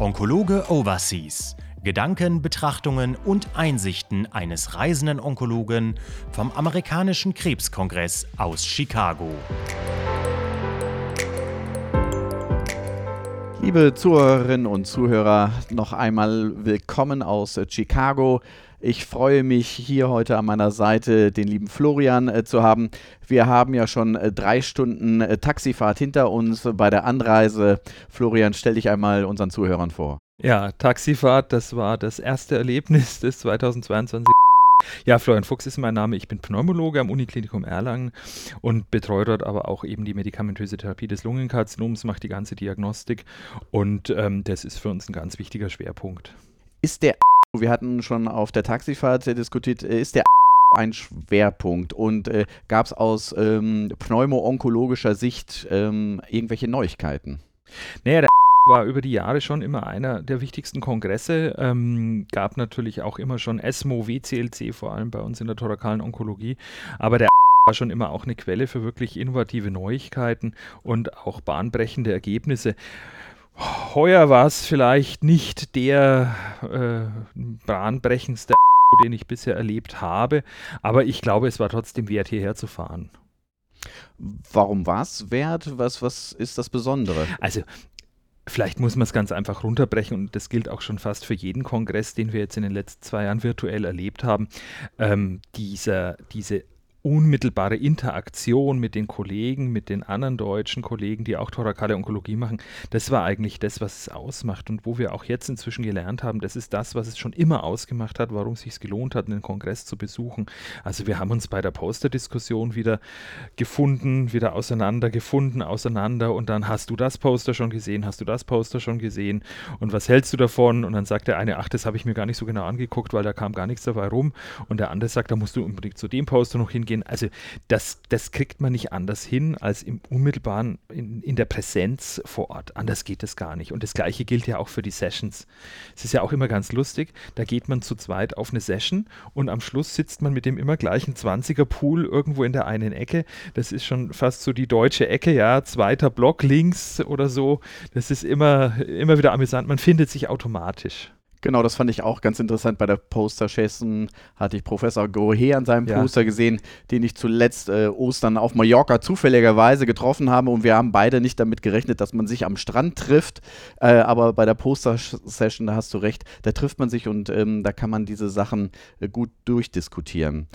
Onkologe Overseas. Gedanken, Betrachtungen und Einsichten eines reisenden Onkologen vom amerikanischen Krebskongress aus Chicago. Liebe Zuhörerinnen und Zuhörer, noch einmal willkommen aus Chicago. Ich freue mich, hier heute an meiner Seite den lieben Florian äh, zu haben. Wir haben ja schon äh, drei Stunden äh, Taxifahrt hinter uns bei der Anreise. Florian, stell dich einmal unseren Zuhörern vor. Ja, Taxifahrt, das war das erste Erlebnis des 2022. Ja, Florian Fuchs ist mein Name. Ich bin Pneumologe am Uniklinikum Erlangen und betreue dort aber auch eben die medikamentöse Therapie des Lungenkarzinoms, mache die ganze Diagnostik und ähm, das ist für uns ein ganz wichtiger Schwerpunkt. Ist der wir hatten schon auf der Taxifahrt diskutiert, äh, ist der ein Schwerpunkt und äh, gab es aus ähm, pneumo-onkologischer Sicht ähm, irgendwelche Neuigkeiten? Naja, der war über die Jahre schon immer einer der wichtigsten Kongresse. Ähm, gab natürlich auch immer schon ESMO, WCLC, vor allem bei uns in der thorakalen Onkologie. Aber der war schon immer auch eine Quelle für wirklich innovative Neuigkeiten und auch bahnbrechende Ergebnisse. Heuer war es vielleicht nicht der äh, bahnbrechendste, den ich bisher erlebt habe, aber ich glaube, es war trotzdem wert, hierher zu fahren. Warum war es wert? Was, was ist das Besondere? Also Vielleicht muss man es ganz einfach runterbrechen und das gilt auch schon fast für jeden Kongress, den wir jetzt in den letzten zwei Jahren virtuell erlebt haben. Ähm, dieser, diese unmittelbare Interaktion mit den Kollegen, mit den anderen deutschen Kollegen, die auch thorakale Onkologie machen, das war eigentlich das, was es ausmacht und wo wir auch jetzt inzwischen gelernt haben, das ist das, was es schon immer ausgemacht hat, warum es sich gelohnt hat, einen Kongress zu besuchen. Also wir haben uns bei der Posterdiskussion wieder gefunden, wieder auseinandergefunden, auseinander und dann hast du das Poster schon gesehen, hast du das Poster schon gesehen und was hältst du davon? Und dann sagt der eine, ach, das habe ich mir gar nicht so genau angeguckt, weil da kam gar nichts dabei rum und der andere sagt, da musst du unbedingt zu dem Poster noch hingehen gehen. Also das, das kriegt man nicht anders hin als im unmittelbaren, in, in der Präsenz vor Ort. Anders geht es gar nicht. Und das gleiche gilt ja auch für die Sessions. Es ist ja auch immer ganz lustig, da geht man zu zweit auf eine Session und am Schluss sitzt man mit dem immer gleichen 20er Pool irgendwo in der einen Ecke. Das ist schon fast so die deutsche Ecke, ja, zweiter Block links oder so. Das ist immer, immer wieder amüsant. Man findet sich automatisch. Genau, das fand ich auch ganz interessant. Bei der Poster-Session hatte ich Professor Gohe an seinem ja. Poster gesehen, den ich zuletzt äh, Ostern auf Mallorca zufälligerweise getroffen habe. Und wir haben beide nicht damit gerechnet, dass man sich am Strand trifft. Äh, aber bei der Poster-Session, da hast du recht, da trifft man sich und ähm, da kann man diese Sachen äh, gut durchdiskutieren.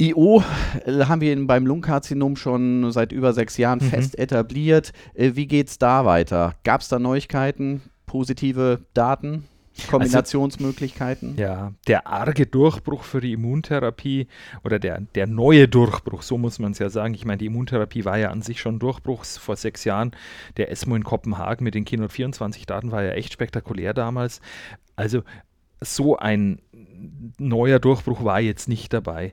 IO äh, haben wir beim Lungenkarzinom schon seit über sechs Jahren mhm. fest etabliert. Äh, wie geht es da weiter? Gab es da Neuigkeiten, positive Daten? Kombinationsmöglichkeiten. Also, ja, der arge Durchbruch für die Immuntherapie oder der, der neue Durchbruch, so muss man es ja sagen. Ich meine, die Immuntherapie war ja an sich schon Durchbruch vor sechs Jahren. Der ESMO in Kopenhagen mit den Keynote 24 Daten war ja echt spektakulär damals. Also so ein neuer Durchbruch war jetzt nicht dabei.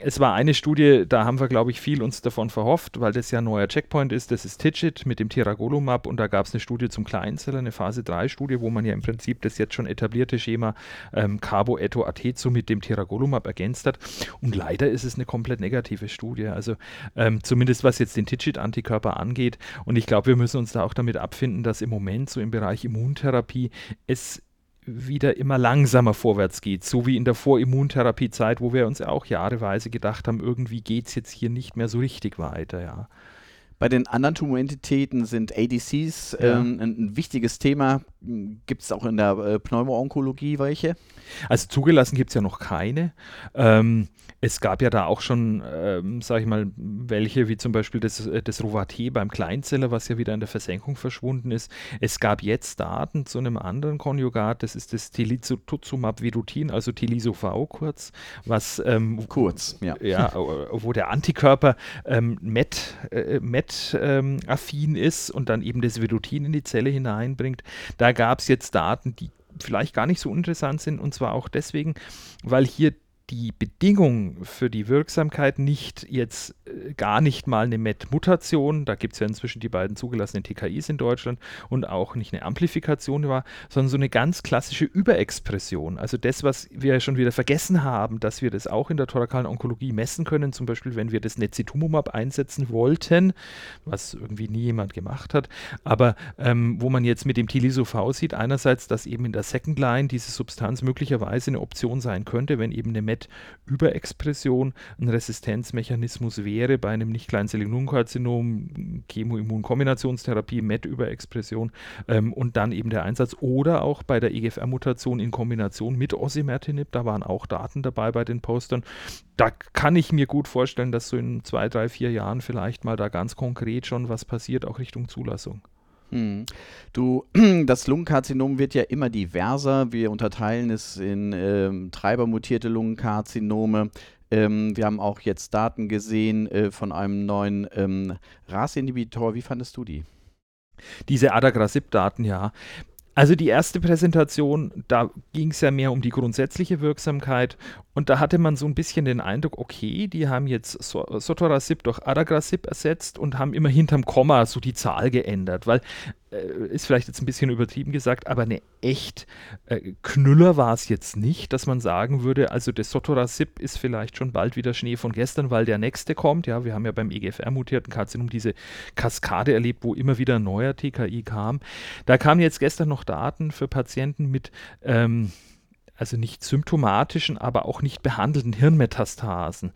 Es war eine Studie, da haben wir, glaube ich, viel uns davon verhofft, weil das ja ein neuer Checkpoint ist. Das ist TIGIT mit dem Tiragolumab und da gab es eine Studie zum Kleinzeller, eine Phase 3-Studie, wo man ja im Prinzip das jetzt schon etablierte Schema ähm, Carbo Eto Atezo mit dem Tiragolumab ergänzt hat. Und leider ist es eine komplett negative Studie. Also ähm, zumindest was jetzt den TIGIT-Antikörper angeht. Und ich glaube, wir müssen uns da auch damit abfinden, dass im Moment so im Bereich Immuntherapie es wieder immer langsamer vorwärts geht, so wie in der Vorimmuntherapiezeit, wo wir uns auch jahreweise gedacht haben, irgendwie geht es jetzt hier nicht mehr so richtig weiter, ja. Bei den anderen Tumorentitäten sind ADCs ja. ähm, ein, ein, wichtiges Thema. Gibt es auch in der äh, Pneumoonkologie welche? Also zugelassen gibt es ja noch keine. Ähm, es gab ja da auch schon, ähm, sage ich mal, welche, wie zum Beispiel das, äh, das Rovaté beim Kleinzeller, was ja wieder in der Versenkung verschwunden ist. Es gab jetzt Daten zu einem anderen Konjugat, das ist das Tilizotuzumab Vedotin, also Tiliso-V kurz, was ähm, kurz, ja. ja, wo der Antikörper ähm, MET, äh, MET ähm, affin ist und dann eben das Vedotin in die Zelle hineinbringt. Da gab es jetzt Daten, die vielleicht gar nicht so interessant sind und zwar auch deswegen, weil hier die Bedingung für die Wirksamkeit nicht jetzt äh, gar nicht mal eine MET-Mutation, da gibt es ja inzwischen die beiden zugelassenen TKIs in Deutschland und auch nicht eine Amplifikation war, sondern so eine ganz klassische Überexpression. Also das, was wir schon wieder vergessen haben, dass wir das auch in der thorakalen Onkologie messen können, zum Beispiel wenn wir das Nezitumumab einsetzen wollten, was irgendwie nie jemand gemacht hat, aber ähm, wo man jetzt mit dem Tilisov sieht, einerseits, dass eben in der Second Line diese Substanz möglicherweise eine Option sein könnte, wenn eben eine MET-Überexpression ein Resistenzmechanismus wäre bei einem nicht kleinzelligen Lungenkarzinom, Chemoimmunkombinationstherapie, MET-Überexpression ähm, und dann eben der Einsatz oder auch bei der EGFR-Mutation in Kombination mit Osimertinib, da waren auch Daten dabei bei den Postern. Da kann ich mir gut vorstellen, dass so in zwei, drei, vier Jahren vielleicht mal da ganz konkret schon was passiert, auch Richtung Zulassung. Hm. Du, das Lungenkarzinom wird ja immer diverser. Wir unterteilen es in ähm, treibermutierte Lungenkarzinome. Ähm, wir haben auch jetzt Daten gesehen äh, von einem neuen ähm, RAS-Inhibitor. Wie fandest du die? Diese Adagrasib-Daten, ja. Also die erste Präsentation, da ging es ja mehr um die grundsätzliche Wirksamkeit. Und da hatte man so ein bisschen den Eindruck, okay, die haben jetzt Sotorasib durch Adagrasib ersetzt und haben immer hinterm Komma so die Zahl geändert, weil ist vielleicht jetzt ein bisschen übertrieben gesagt, aber eine echt äh, Knüller war es jetzt nicht, dass man sagen würde, also das Sotorasib ist vielleicht schon bald wieder Schnee von gestern, weil der nächste kommt. Ja, wir haben ja beim EGFR-mutierten Karzinom diese Kaskade erlebt, wo immer wieder ein neuer TKI kam. Da kamen jetzt gestern noch Daten für Patienten mit ähm, also nicht symptomatischen, aber auch nicht behandelten Hirnmetastasen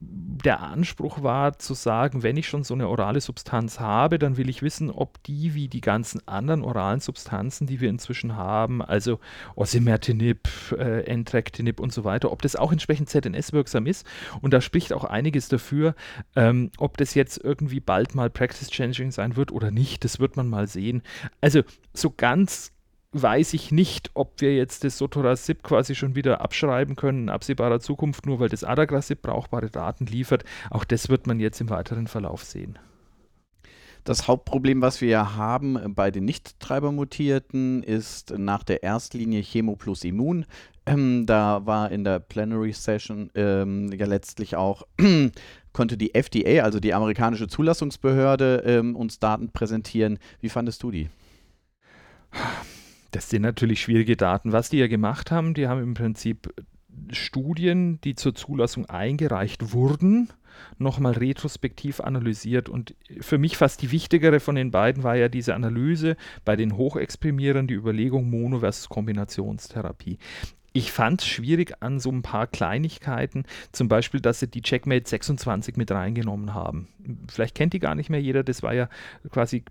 der Anspruch war zu sagen, wenn ich schon so eine orale Substanz habe, dann will ich wissen, ob die wie die ganzen anderen oralen Substanzen, die wir inzwischen haben, also Osimertinib, äh, Entrectinib und so weiter, ob das auch entsprechend ZNS-wirksam ist. Und da spricht auch einiges dafür, ähm, ob das jetzt irgendwie bald mal Practice-Changing sein wird oder nicht. Das wird man mal sehen. Also so ganz weiß ich nicht, ob wir jetzt das Sotorasib quasi schon wieder abschreiben können in absehbarer Zukunft, nur weil das Adagrasib brauchbare Daten liefert. Auch das wird man jetzt im weiteren Verlauf sehen. Das Hauptproblem, was wir haben bei den Nicht-Treibermutierten, ist nach der Erstlinie Chemo plus Immun. Ähm, da war in der Plenary Session ähm, ja letztlich auch, konnte die FDA, also die amerikanische Zulassungsbehörde, ähm, uns Daten präsentieren. Wie fandest du die? Das sind natürlich schwierige Daten. Was die ja gemacht haben, die haben im Prinzip Studien, die zur Zulassung eingereicht wurden, nochmal retrospektiv analysiert. Und für mich fast die wichtigere von den beiden war ja diese Analyse bei den Hochexprimierern, die Überlegung Mono versus Kombinationstherapie. Ich fand es schwierig an so ein paar Kleinigkeiten, zum Beispiel, dass sie die Checkmate 26 mit reingenommen haben. Vielleicht kennt die gar nicht mehr jeder, das war ja quasi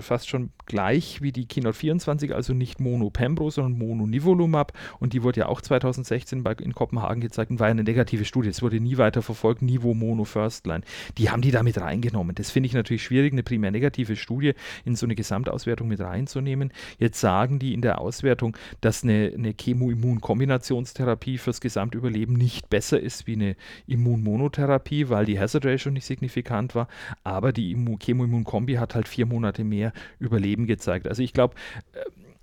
fast schon gleich wie die Keynote 24, also nicht Mono Pembro, sondern Mono Nivolumab und die wurde ja auch 2016 bei, in Kopenhagen gezeigt und war eine negative Studie. Es wurde nie weiter verfolgt, Nivo Mono First Line. Die haben die da mit reingenommen. Das finde ich natürlich schwierig, eine primär negative Studie in so eine Gesamtauswertung mit reinzunehmen. Jetzt sagen die in der Auswertung, dass eine, eine Chemo Chemo-Immun-Kombinationstherapie fürs Gesamtüberleben nicht besser ist wie eine Immunmonotherapie, weil die Hazard Ratio nicht signifikant war. Aber die Chemo-Immun-Kombi hat halt vier Monate mehr Überleben gezeigt. Also ich glaube, äh,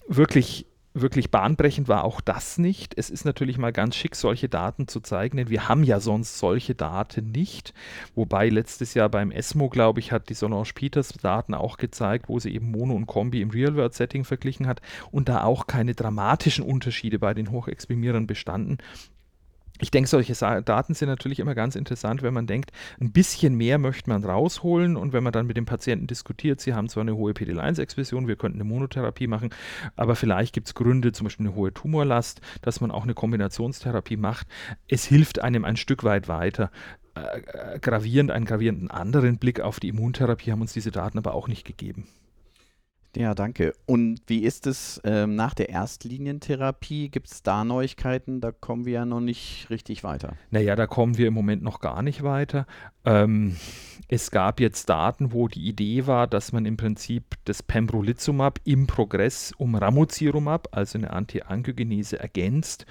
wirklich wirklich bahnbrechend war auch das nicht. Es ist natürlich mal ganz schick, solche Daten zu zeigen, denn wir haben ja sonst solche Daten nicht. Wobei letztes Jahr beim ESMO, glaube ich, hat die Solange Peters Daten auch gezeigt, wo sie eben Mono und Kombi im Real-World-Setting verglichen hat und da auch keine dramatischen Unterschiede bei den Hochexprimierern bestanden ich denke, solche Daten sind natürlich immer ganz interessant, wenn man denkt, ein bisschen mehr möchte man rausholen und wenn man dann mit dem Patienten diskutiert, sie haben zwar eine hohe PD-1-Expression, wir könnten eine Monotherapie machen, aber vielleicht gibt es Gründe, zum Beispiel eine hohe Tumorlast, dass man auch eine Kombinationstherapie macht. Es hilft einem ein Stück weit weiter. Äh, äh gravierend, einen gravierenden anderen Blick auf die Immuntherapie haben uns diese Daten aber auch nicht gegeben. Ja, danke. Und wie ist es ähm, nach der Erstlinientherapie? Gibt es da Neuigkeiten? Da kommen wir ja noch nicht richtig weiter. Naja, da kommen wir im Moment noch gar nicht weiter. Ähm, es gab jetzt Daten, wo die Idee war, dass man im Prinzip das Pembrolizumab im Progress um Ramucirumab, also eine Antiangiogenese, ergänzt.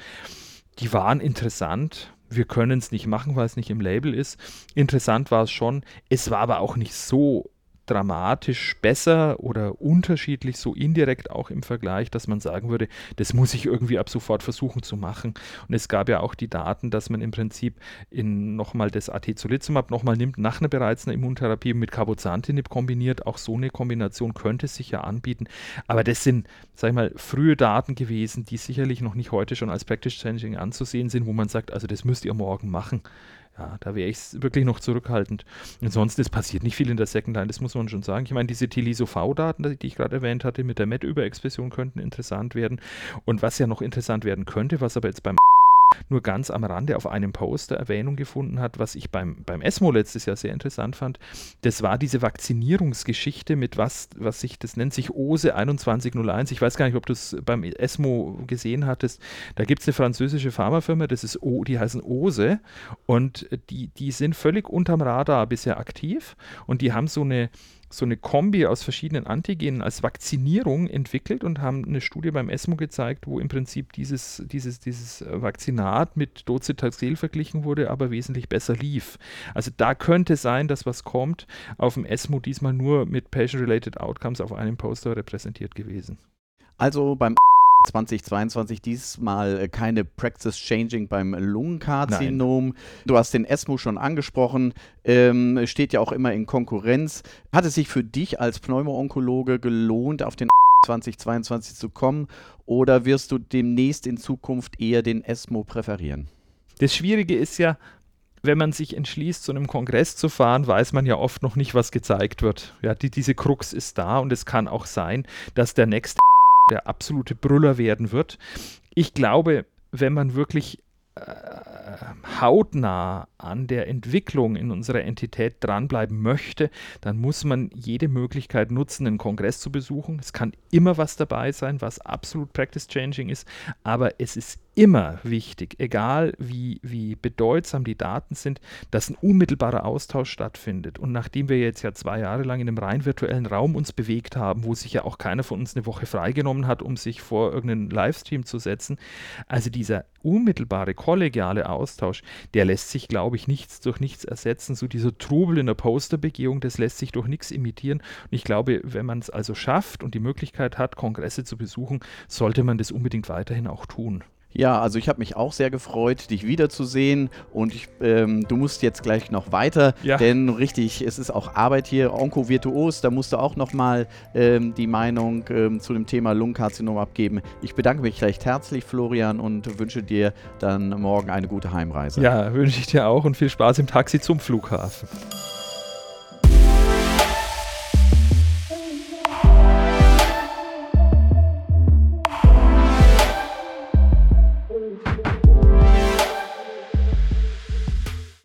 Die waren interessant. Wir können es nicht machen, weil es nicht im Label ist. Interessant war es schon. Es war aber auch nicht so dramatisch besser oder unterschiedlich, so indirekt auch im Vergleich, dass man sagen würde, das muss ich irgendwie ab sofort versuchen zu machen. Und es gab ja auch die Daten, dass man im Prinzip in nochmal das Atezolizumab nochmal nimmt, nach einer bereits einer Immuntherapie mit Cabozantinib kombiniert. Auch so eine Kombination könnte sich ja anbieten. Aber das sind, sag ich mal, frühe Daten gewesen, die sicherlich noch nicht heute schon als Practice Changing anzusehen sind, wo man sagt, also das müsst ihr morgen machen. Ja, da wäre ich wirklich noch zurückhaltend. Ansonsten, es passiert nicht viel in der Second Line, das muss man schon sagen. Ich meine, diese TILISO-V-Daten, die ich gerade erwähnt hatte, mit der MET-Überexpression könnten interessant werden. Und was ja noch interessant werden könnte, was aber jetzt beim nur ganz am Rande auf einem Poster Erwähnung gefunden hat, was ich beim, beim ESMO letztes Jahr sehr interessant fand. Das war diese Vakzinierungsgeschichte mit was, was sich, das nennt sich OSE 2101. Ich weiß gar nicht, ob du es beim ESMO gesehen hattest. Da gibt es eine französische Pharmafirma, das ist o, die heißen OSE und die, die sind völlig unterm Radar bisher aktiv und die haben so eine so eine Kombi aus verschiedenen Antigenen als Vakzinierung entwickelt und haben eine Studie beim ESMO gezeigt, wo im Prinzip dieses, dieses, dieses Vakzinat mit Docetaxel verglichen wurde, aber wesentlich besser lief. Also da könnte sein, dass was kommt. Auf dem ESMO diesmal nur mit Patient-Related Outcomes auf einem Poster repräsentiert gewesen. Also beim 2022 diesmal äh, keine Practice Changing beim Lungenkarzinom. Nein. Du hast den ESMO schon angesprochen, ähm, steht ja auch immer in Konkurrenz. Hat es sich für dich als Pneumoonkologe gelohnt, auf den 2022 zu kommen oder wirst du demnächst in Zukunft eher den ESMO präferieren? Das Schwierige ist ja, wenn man sich entschließt, zu einem Kongress zu fahren, weiß man ja oft noch nicht, was gezeigt wird. Ja, die, diese Krux ist da und es kann auch sein, dass der nächste der absolute Brüller werden wird. Ich glaube, wenn man wirklich äh, hautnah an der Entwicklung in unserer Entität dranbleiben möchte, dann muss man jede Möglichkeit nutzen, einen Kongress zu besuchen. Es kann immer was dabei sein, was absolut practice-changing ist, aber es ist immer wichtig, egal wie, wie bedeutsam die Daten sind, dass ein unmittelbarer Austausch stattfindet. Und nachdem wir jetzt ja zwei Jahre lang in einem rein virtuellen Raum uns bewegt haben, wo sich ja auch keiner von uns eine Woche freigenommen hat, um sich vor irgendeinen Livestream zu setzen, also dieser unmittelbare kollegiale Austausch, der lässt sich, glaube ich, nichts durch nichts ersetzen. So dieser Trubel in der Posterbegehung, das lässt sich durch nichts imitieren. Und ich glaube, wenn man es also schafft und die Möglichkeit hat, Kongresse zu besuchen, sollte man das unbedingt weiterhin auch tun. Ja, also ich habe mich auch sehr gefreut, dich wiederzusehen und ich, ähm, du musst jetzt gleich noch weiter, ja. denn richtig, es ist auch Arbeit hier, Onko Virtuos, da musst du auch nochmal ähm, die Meinung ähm, zu dem Thema Lungenkarzinom abgeben. Ich bedanke mich recht herzlich, Florian, und wünsche dir dann morgen eine gute Heimreise. Ja, wünsche ich dir auch und viel Spaß im Taxi zum Flughafen.